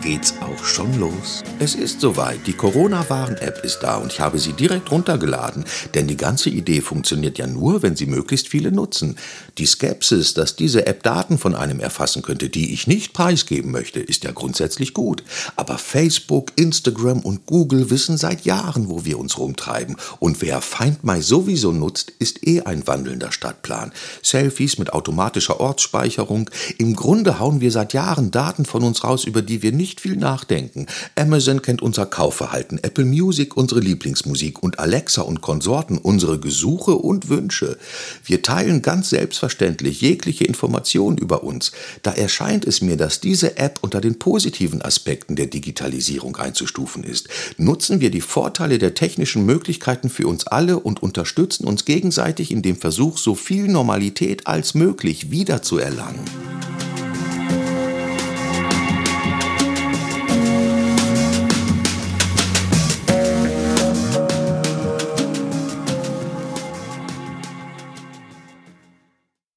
geht's auch schon los. Es ist soweit. Die Corona-Warn-App ist da und ich habe sie direkt runtergeladen. Denn die ganze Idee funktioniert ja nur, wenn sie möglichst viele nutzen. Die Skepsis, dass diese App Daten von einem erfassen könnte, die ich nicht preisgeben möchte, ist ja grundsätzlich gut. Aber Facebook, Instagram und Google wissen seit Jahren, wo wir uns rumtreiben. Und wer Find My sowieso nutzt, ist eh ein wandelnder Stadtplan. Selfies mit automatischer Ortsspeicherung. Im Grunde hauen wir seit Jahren Daten von uns raus, über die wir nicht nicht viel nachdenken. Amazon kennt unser Kaufverhalten, Apple Music unsere Lieblingsmusik und Alexa und Konsorten unsere Gesuche und Wünsche. Wir teilen ganz selbstverständlich jegliche Informationen über uns. Da erscheint es mir, dass diese App unter den positiven Aspekten der Digitalisierung einzustufen ist. Nutzen wir die Vorteile der technischen Möglichkeiten für uns alle und unterstützen uns gegenseitig in dem Versuch, so viel Normalität als möglich wiederzuerlangen.